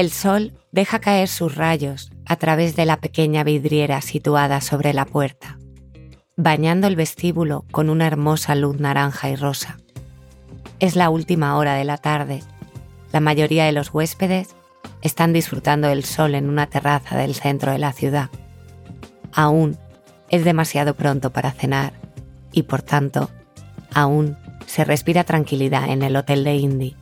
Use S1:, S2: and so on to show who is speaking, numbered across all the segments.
S1: El sol deja caer sus rayos a través de la pequeña vidriera situada sobre la puerta, bañando el vestíbulo con una hermosa luz naranja y rosa. Es la última hora de la tarde. La mayoría de los huéspedes están disfrutando del sol en una terraza del centro de la ciudad. Aún es demasiado pronto para cenar y por tanto, aún se respira tranquilidad en el hotel de Indy.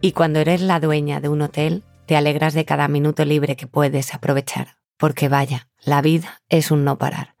S1: Y cuando eres la dueña de un hotel, te alegras de cada minuto libre que puedes aprovechar, porque vaya, la vida es un no parar.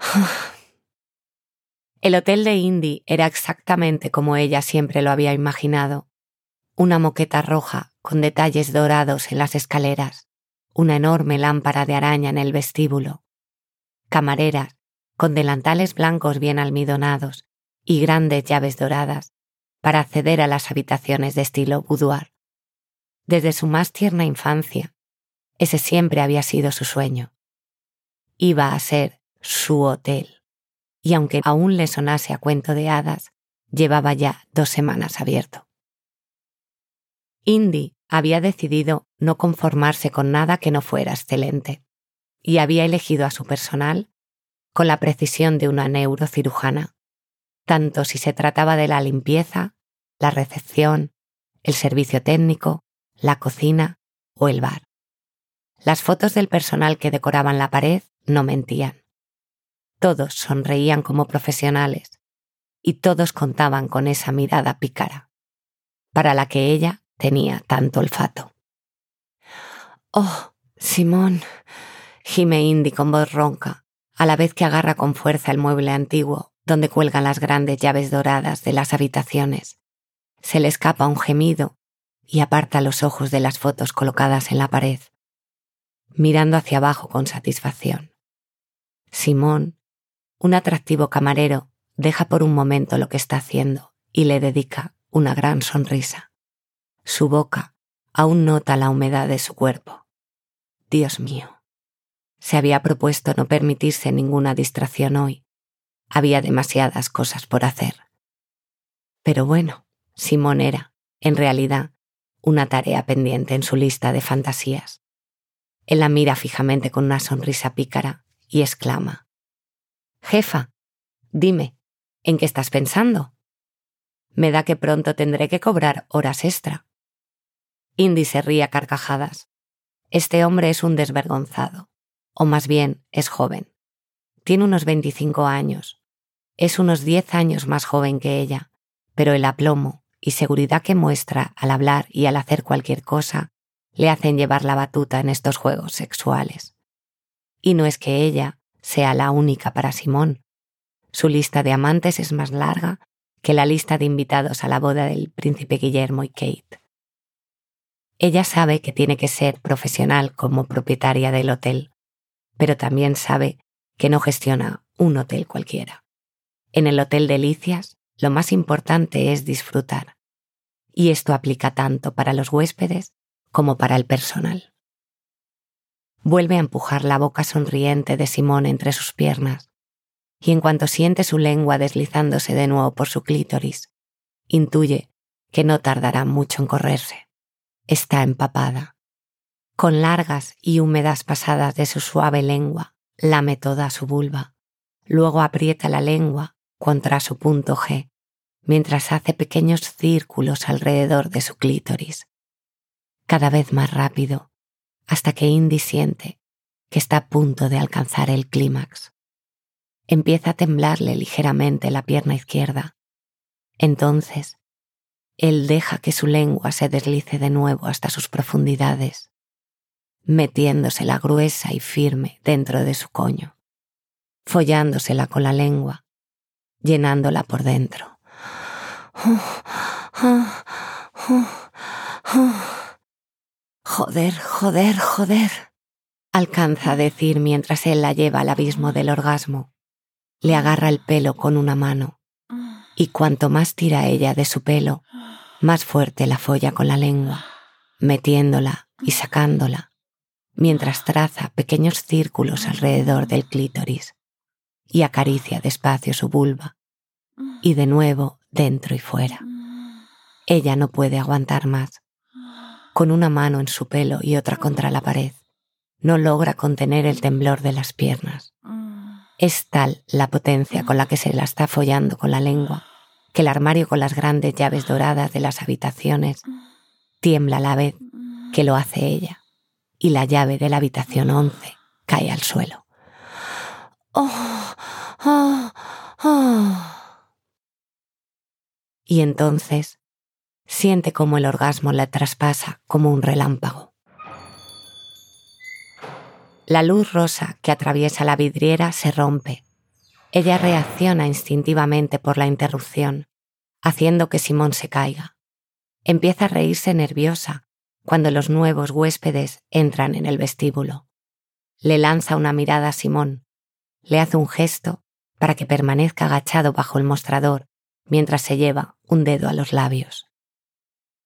S1: El hotel de Indy era exactamente como ella siempre lo había imaginado. Una moqueta roja con detalles dorados en las escaleras, una enorme lámpara de araña en el vestíbulo, camareras con delantales blancos bien almidonados y grandes llaves doradas para acceder a las habitaciones de estilo boudoir. Desde su más tierna infancia, ese siempre había sido su sueño. Iba a ser su hotel, y aunque aún le sonase a cuento de hadas, llevaba ya dos semanas abierto. Indy había decidido no conformarse con nada que no fuera excelente, y había elegido a su personal con la precisión de una neurocirujana, tanto si se trataba de la limpieza, la recepción, el servicio técnico, la cocina o el bar. Las fotos del personal que decoraban la pared no mentían. Todos sonreían como profesionales y todos contaban con esa mirada pícara, para la que ella tenía tanto olfato. Oh, Simón, gime Indy con voz ronca, a la vez que agarra con fuerza el mueble antiguo donde cuelgan las grandes llaves doradas de las habitaciones. Se le escapa un gemido y aparta los ojos de las fotos colocadas en la pared, mirando hacia abajo con satisfacción. Simón, un atractivo camarero, deja por un momento lo que está haciendo y le dedica una gran sonrisa. Su boca aún nota la humedad de su cuerpo. Dios mío, se había propuesto no permitirse ninguna distracción hoy. Había demasiadas cosas por hacer. Pero bueno, Simón era, en realidad, una tarea pendiente en su lista de fantasías. Él la mira fijamente con una sonrisa pícara y exclama. Jefa, dime, ¿en qué estás pensando? Me da que pronto tendré que cobrar horas extra. Indy se ríe a carcajadas. Este hombre es un desvergonzado o más bien es joven. Tiene unos 25 años. Es unos 10 años más joven que ella, pero el aplomo y seguridad que muestra al hablar y al hacer cualquier cosa le hacen llevar la batuta en estos juegos sexuales. Y no es que ella sea la única para Simón. Su lista de amantes es más larga que la lista de invitados a la boda del príncipe Guillermo y Kate. Ella sabe que tiene que ser profesional como propietaria del hotel, pero también sabe que no gestiona un hotel cualquiera. En el Hotel Delicias, lo más importante es disfrutar. Y esto aplica tanto para los huéspedes como para el personal. Vuelve a empujar la boca sonriente de Simón entre sus piernas, y en cuanto siente su lengua deslizándose de nuevo por su clítoris, intuye que no tardará mucho en correrse. Está empapada con largas y húmedas pasadas de su suave lengua, lame toda su vulva. Luego aprieta la lengua contra su punto G, mientras hace pequeños círculos alrededor de su clítoris. Cada vez más rápido, hasta que Indy siente que está a punto de alcanzar el clímax. Empieza a temblarle ligeramente la pierna izquierda. Entonces, él deja que su lengua se deslice de nuevo hasta sus profundidades metiéndosela gruesa y firme dentro de su coño, follándosela con la lengua, llenándola por dentro. Joder, joder, joder, alcanza a decir mientras él la lleva al abismo del orgasmo. Le agarra el pelo con una mano y cuanto más tira ella de su pelo, más fuerte la folla con la lengua, metiéndola y sacándola mientras traza pequeños círculos alrededor del clítoris y acaricia despacio su vulva y de nuevo dentro y fuera. Ella no puede aguantar más. con una mano en su pelo y otra contra la pared. No logra contener el temblor de las piernas. Es tal la potencia con la que se la está follando con la lengua que el armario con las grandes llaves doradas de las habitaciones tiembla a la vez que lo hace ella y la llave de la habitación 11 cae al suelo. Oh, oh, oh. Y entonces siente como el orgasmo la traspasa como un relámpago. La luz rosa que atraviesa la vidriera se rompe. Ella reacciona instintivamente por la interrupción, haciendo que Simón se caiga. Empieza a reírse nerviosa cuando los nuevos huéspedes entran en el vestíbulo. Le lanza una mirada a Simón, le hace un gesto para que permanezca agachado bajo el mostrador mientras se lleva un dedo a los labios.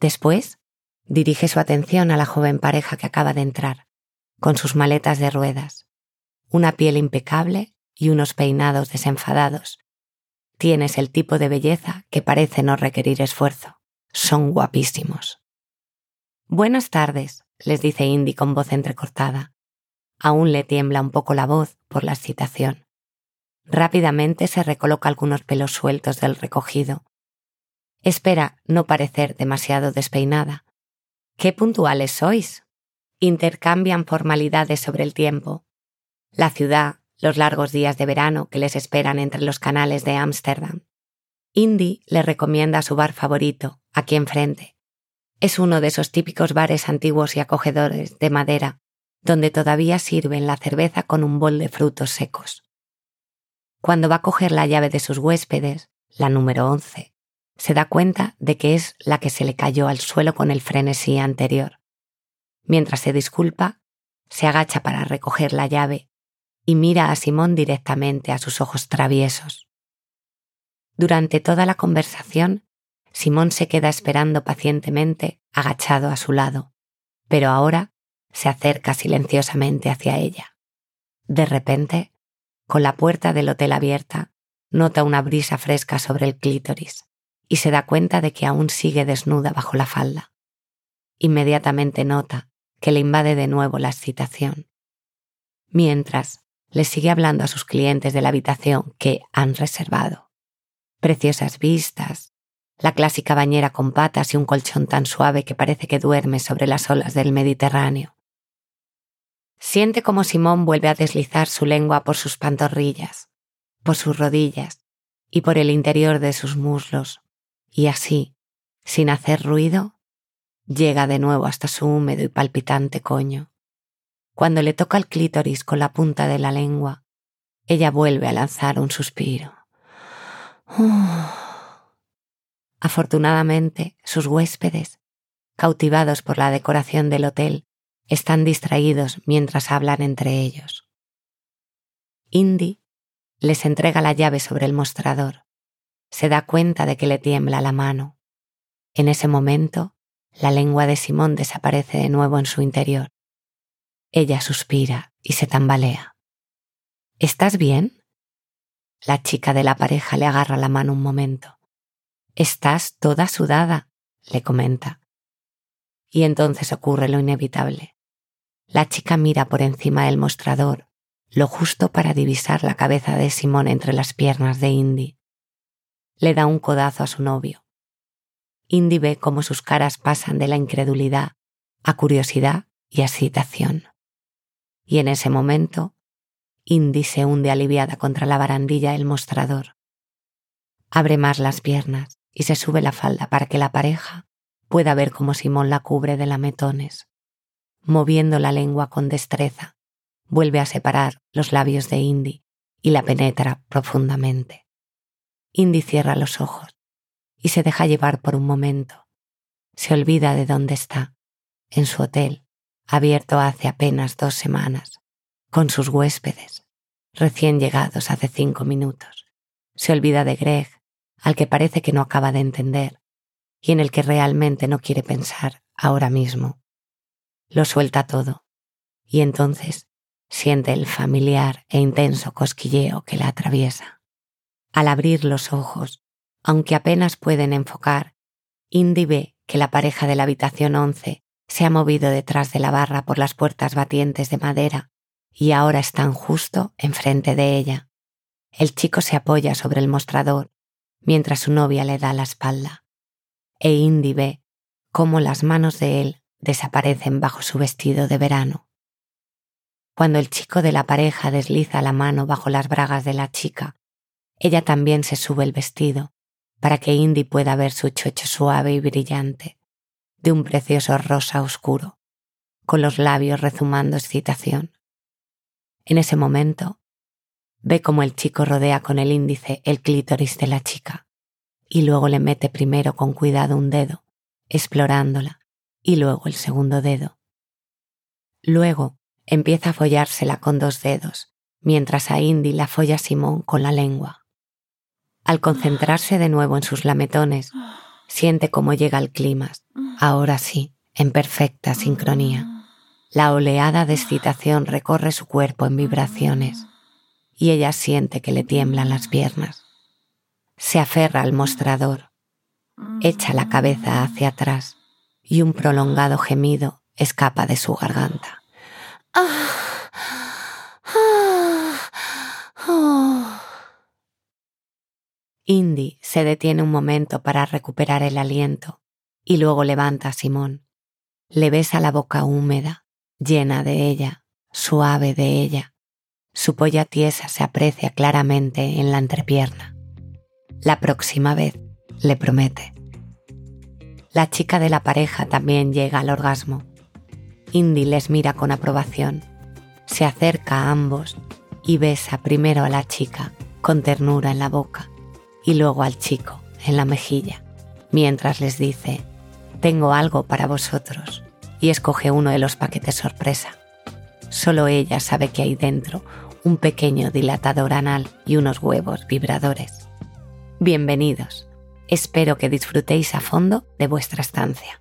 S1: Después, dirige su atención a la joven pareja que acaba de entrar, con sus maletas de ruedas, una piel impecable y unos peinados desenfadados. Tienes el tipo de belleza que parece no requerir esfuerzo. Son guapísimos. Buenas tardes, les dice Indy con voz entrecortada. Aún le tiembla un poco la voz por la excitación. Rápidamente se recoloca algunos pelos sueltos del recogido Espera no parecer demasiado despeinada. ¡Qué puntuales sois! Intercambian formalidades sobre el tiempo. La ciudad, los largos días de verano que les esperan entre los canales de Ámsterdam. Indy le recomienda su bar favorito, aquí enfrente. Es uno de esos típicos bares antiguos y acogedores de madera, donde todavía sirven la cerveza con un bol de frutos secos. Cuando va a coger la llave de sus huéspedes, la número 11, se da cuenta de que es la que se le cayó al suelo con el frenesí anterior. Mientras se disculpa, se agacha para recoger la llave y mira a Simón directamente a sus ojos traviesos. Durante toda la conversación, Simón se queda esperando pacientemente, agachado a su lado, pero ahora se acerca silenciosamente hacia ella. De repente, con la puerta del hotel abierta, nota una brisa fresca sobre el clítoris y se da cuenta de que aún sigue desnuda bajo la falda. Inmediatamente nota que le invade de nuevo la excitación. Mientras, le sigue hablando a sus clientes de la habitación que han reservado. Preciosas vistas, la clásica bañera con patas y un colchón tan suave que parece que duerme sobre las olas del Mediterráneo. Siente como Simón vuelve a deslizar su lengua por sus pantorrillas, por sus rodillas y por el interior de sus muslos, y así, sin hacer ruido, llega de nuevo hasta su húmedo y palpitante coño. Cuando le toca el clítoris con la punta de la lengua, ella vuelve a lanzar un suspiro. Afortunadamente, sus huéspedes, cautivados por la decoración del hotel, están distraídos mientras hablan entre ellos. Indy les entrega la llave sobre el mostrador se da cuenta de que le tiembla la mano. En ese momento, la lengua de Simón desaparece de nuevo en su interior. Ella suspira y se tambalea. ¿Estás bien? La chica de la pareja le agarra la mano un momento. Estás toda sudada, le comenta. Y entonces ocurre lo inevitable. La chica mira por encima del mostrador, lo justo para divisar la cabeza de Simón entre las piernas de Indy le da un codazo a su novio. Indy ve cómo sus caras pasan de la incredulidad a curiosidad y excitación. Y en ese momento, Indy se hunde aliviada contra la barandilla del mostrador. Abre más las piernas y se sube la falda para que la pareja pueda ver cómo Simón la cubre de lametones. Moviendo la lengua con destreza, vuelve a separar los labios de Indy y la penetra profundamente. Indy cierra los ojos y se deja llevar por un momento. Se olvida de dónde está, en su hotel, abierto hace apenas dos semanas, con sus huéspedes, recién llegados hace cinco minutos. Se olvida de Greg, al que parece que no acaba de entender y en el que realmente no quiere pensar ahora mismo. Lo suelta todo y entonces siente el familiar e intenso cosquilleo que la atraviesa. Al abrir los ojos, aunque apenas pueden enfocar, Indy ve que la pareja de la habitación 11 se ha movido detrás de la barra por las puertas batientes de madera y ahora están justo enfrente de ella. El chico se apoya sobre el mostrador mientras su novia le da la espalda. E Indy ve cómo las manos de él desaparecen bajo su vestido de verano. Cuando el chico de la pareja desliza la mano bajo las bragas de la chica, ella también se sube el vestido para que Indy pueda ver su chocho suave y brillante de un precioso rosa oscuro, con los labios rezumando excitación. En ese momento, ve como el chico rodea con el índice el clítoris de la chica y luego le mete primero con cuidado un dedo, explorándola, y luego el segundo dedo. Luego empieza a follársela con dos dedos, mientras a Indy la folla Simón con la lengua. Al concentrarse de nuevo en sus lametones, siente cómo llega el clima, ahora sí, en perfecta sincronía. La oleada de excitación recorre su cuerpo en vibraciones y ella siente que le tiemblan las piernas. Se aferra al mostrador, echa la cabeza hacia atrás y un prolongado gemido escapa de su garganta. Indy se detiene un momento para recuperar el aliento y luego levanta a Simón. Le besa la boca húmeda, llena de ella, suave de ella. Su polla tiesa se aprecia claramente en la entrepierna. La próxima vez, le promete. La chica de la pareja también llega al orgasmo. Indy les mira con aprobación. Se acerca a ambos y besa primero a la chica con ternura en la boca y luego al chico en la mejilla, mientras les dice, tengo algo para vosotros, y escoge uno de los paquetes sorpresa. Solo ella sabe que hay dentro un pequeño dilatador anal y unos huevos vibradores. Bienvenidos. Espero que disfrutéis a fondo de vuestra estancia.